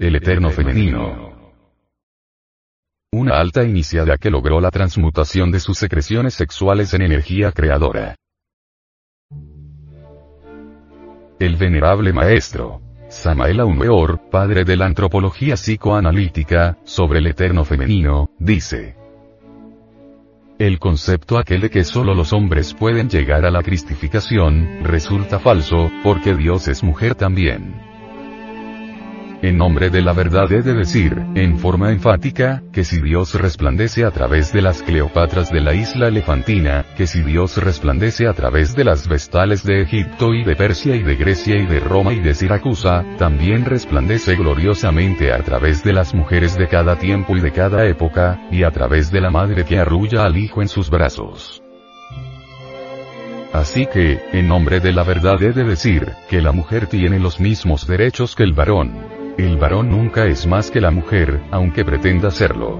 el eterno femenino. Una alta iniciada que logró la transmutación de sus secreciones sexuales en energía creadora. El venerable maestro, Samael Weor, padre de la antropología psicoanalítica, sobre el eterno femenino, dice. El concepto aquel de que solo los hombres pueden llegar a la cristificación, resulta falso, porque Dios es mujer también. En nombre de la verdad he de decir, en forma enfática, que si Dios resplandece a través de las Cleopatras de la isla elefantina, que si Dios resplandece a través de las vestales de Egipto y de Persia y de Grecia y de Roma y de Siracusa, también resplandece gloriosamente a través de las mujeres de cada tiempo y de cada época, y a través de la madre que arrulla al hijo en sus brazos. Así que, en nombre de la verdad he de decir, que la mujer tiene los mismos derechos que el varón. El varón nunca es más que la mujer, aunque pretenda serlo.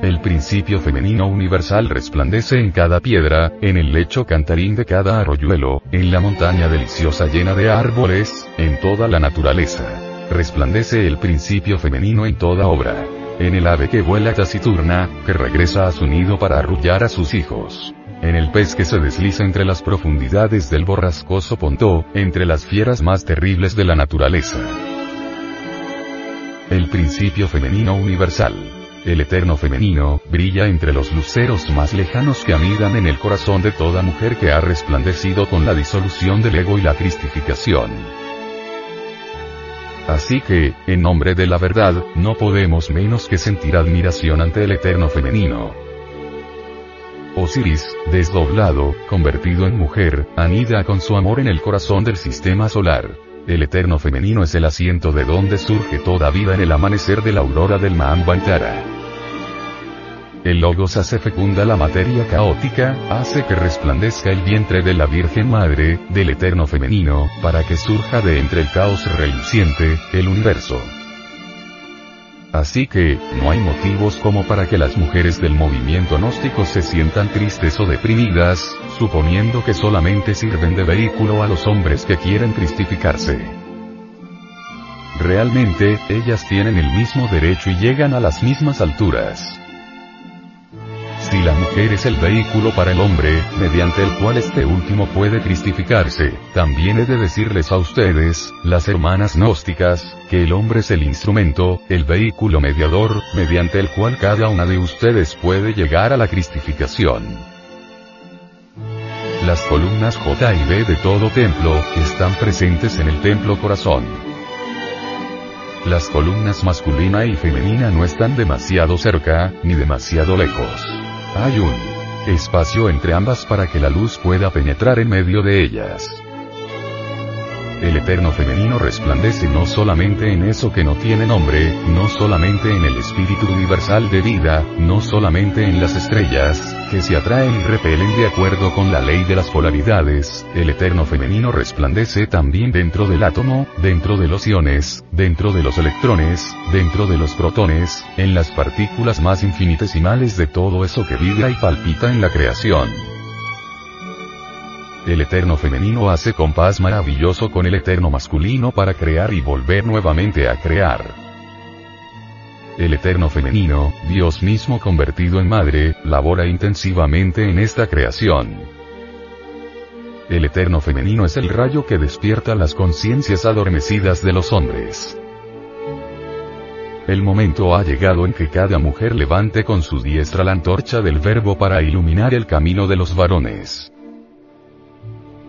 El principio femenino universal resplandece en cada piedra, en el lecho cantarín de cada arroyuelo, en la montaña deliciosa llena de árboles, en toda la naturaleza. Resplandece el principio femenino en toda obra. En el ave que vuela taciturna, que regresa a su nido para arrullar a sus hijos en el pez que se desliza entre las profundidades del borrascoso Pontó, entre las fieras más terribles de la naturaleza. El principio femenino universal. El eterno femenino, brilla entre los luceros más lejanos que anidan en el corazón de toda mujer que ha resplandecido con la disolución del ego y la cristificación. Así que, en nombre de la verdad, no podemos menos que sentir admiración ante el eterno femenino, Osiris, desdoblado, convertido en mujer, anida con su amor en el corazón del sistema solar. El eterno femenino es el asiento de donde surge toda vida en el amanecer de la aurora del Mahambantara. El Logos hace fecunda la materia caótica, hace que resplandezca el vientre de la Virgen Madre, del eterno femenino, para que surja de entre el caos reluciente, el universo. Así que, no hay motivos como para que las mujeres del movimiento gnóstico se sientan tristes o deprimidas, suponiendo que solamente sirven de vehículo a los hombres que quieren cristificarse. Realmente, ellas tienen el mismo derecho y llegan a las mismas alturas. Si la mujer es el vehículo para el hombre, mediante el cual este último puede cristificarse, también he de decirles a ustedes, las hermanas gnósticas, que el hombre es el instrumento, el vehículo mediador, mediante el cual cada una de ustedes puede llegar a la cristificación. Las columnas J y B de todo templo, están presentes en el templo corazón. Las columnas masculina y femenina no están demasiado cerca, ni demasiado lejos. Hay un espacio entre ambas para que la luz pueda penetrar en medio de ellas. El eterno femenino resplandece no solamente en eso que no tiene nombre, no solamente en el espíritu universal de vida, no solamente en las estrellas, que se atraen y repelen de acuerdo con la ley de las polaridades, el eterno femenino resplandece también dentro del átomo, dentro de los iones, dentro de los electrones, dentro de los protones, en las partículas más infinitesimales de todo eso que vibra y palpita en la creación. El eterno femenino hace compás maravilloso con el eterno masculino para crear y volver nuevamente a crear. El eterno femenino, Dios mismo convertido en madre, labora intensivamente en esta creación. El eterno femenino es el rayo que despierta las conciencias adormecidas de los hombres. El momento ha llegado en que cada mujer levante con su diestra la antorcha del verbo para iluminar el camino de los varones.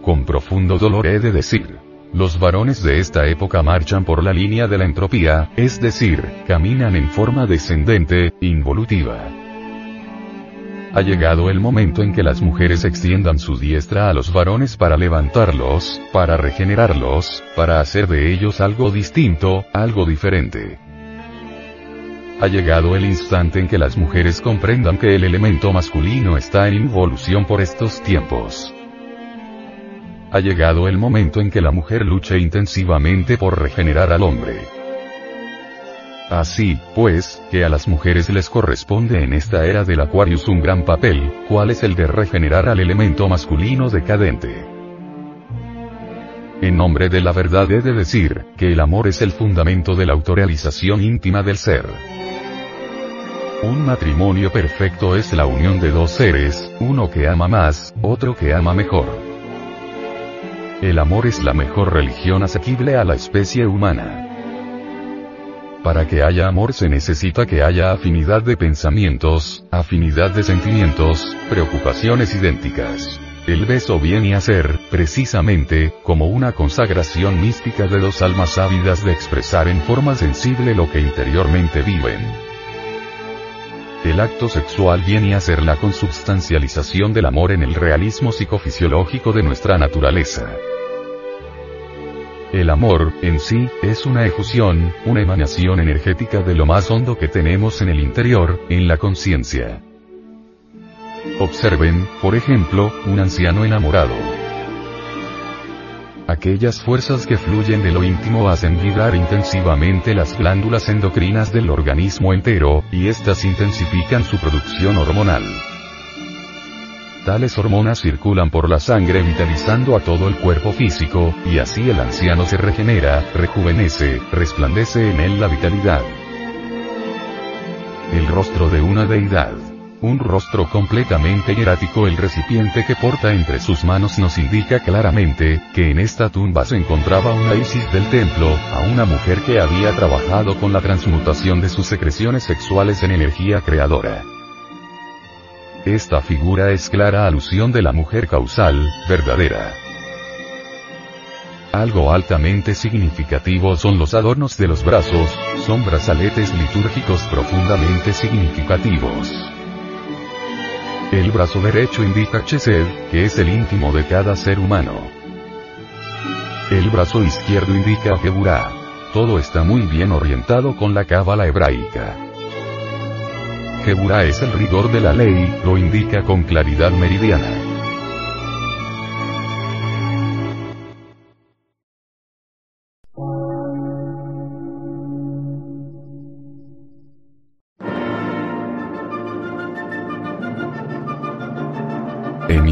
Con profundo dolor he de decir. Los varones de esta época marchan por la línea de la entropía, es decir, caminan en forma descendente, involutiva. Ha llegado el momento en que las mujeres extiendan su diestra a los varones para levantarlos, para regenerarlos, para hacer de ellos algo distinto, algo diferente. Ha llegado el instante en que las mujeres comprendan que el elemento masculino está en involución por estos tiempos ha llegado el momento en que la mujer luche intensivamente por regenerar al hombre. Así, pues, que a las mujeres les corresponde en esta era del Aquarius un gran papel, cual es el de regenerar al elemento masculino decadente. En nombre de la verdad he de decir, que el amor es el fundamento de la autorrealización íntima del ser. Un matrimonio perfecto es la unión de dos seres, uno que ama más, otro que ama mejor. El amor es la mejor religión asequible a la especie humana. Para que haya amor se necesita que haya afinidad de pensamientos, afinidad de sentimientos, preocupaciones idénticas. El beso viene a ser, precisamente, como una consagración mística de dos almas ávidas de expresar en forma sensible lo que interiormente viven. El acto sexual viene a ser la consubstancialización del amor en el realismo psicofisiológico de nuestra naturaleza. El amor, en sí, es una efusión, una emanación energética de lo más hondo que tenemos en el interior, en la conciencia. Observen, por ejemplo, un anciano enamorado. Aquellas fuerzas que fluyen de lo íntimo hacen vibrar intensivamente las glándulas endocrinas del organismo entero, y éstas intensifican su producción hormonal. Tales hormonas circulan por la sangre vitalizando a todo el cuerpo físico, y así el anciano se regenera, rejuvenece, resplandece en él la vitalidad. El rostro de una deidad. Un rostro completamente hierático el recipiente que porta entre sus manos nos indica claramente, que en esta tumba se encontraba una Isis del templo, a una mujer que había trabajado con la transmutación de sus secreciones sexuales en energía creadora. Esta figura es clara alusión de la mujer causal, verdadera. Algo altamente significativo son los adornos de los brazos, son brazaletes litúrgicos profundamente significativos. El brazo derecho indica Chesed, que es el íntimo de cada ser humano. El brazo izquierdo indica Geburah. Todo está muy bien orientado con la cábala hebraica. Geburah es el rigor de la ley, lo indica con claridad meridiana.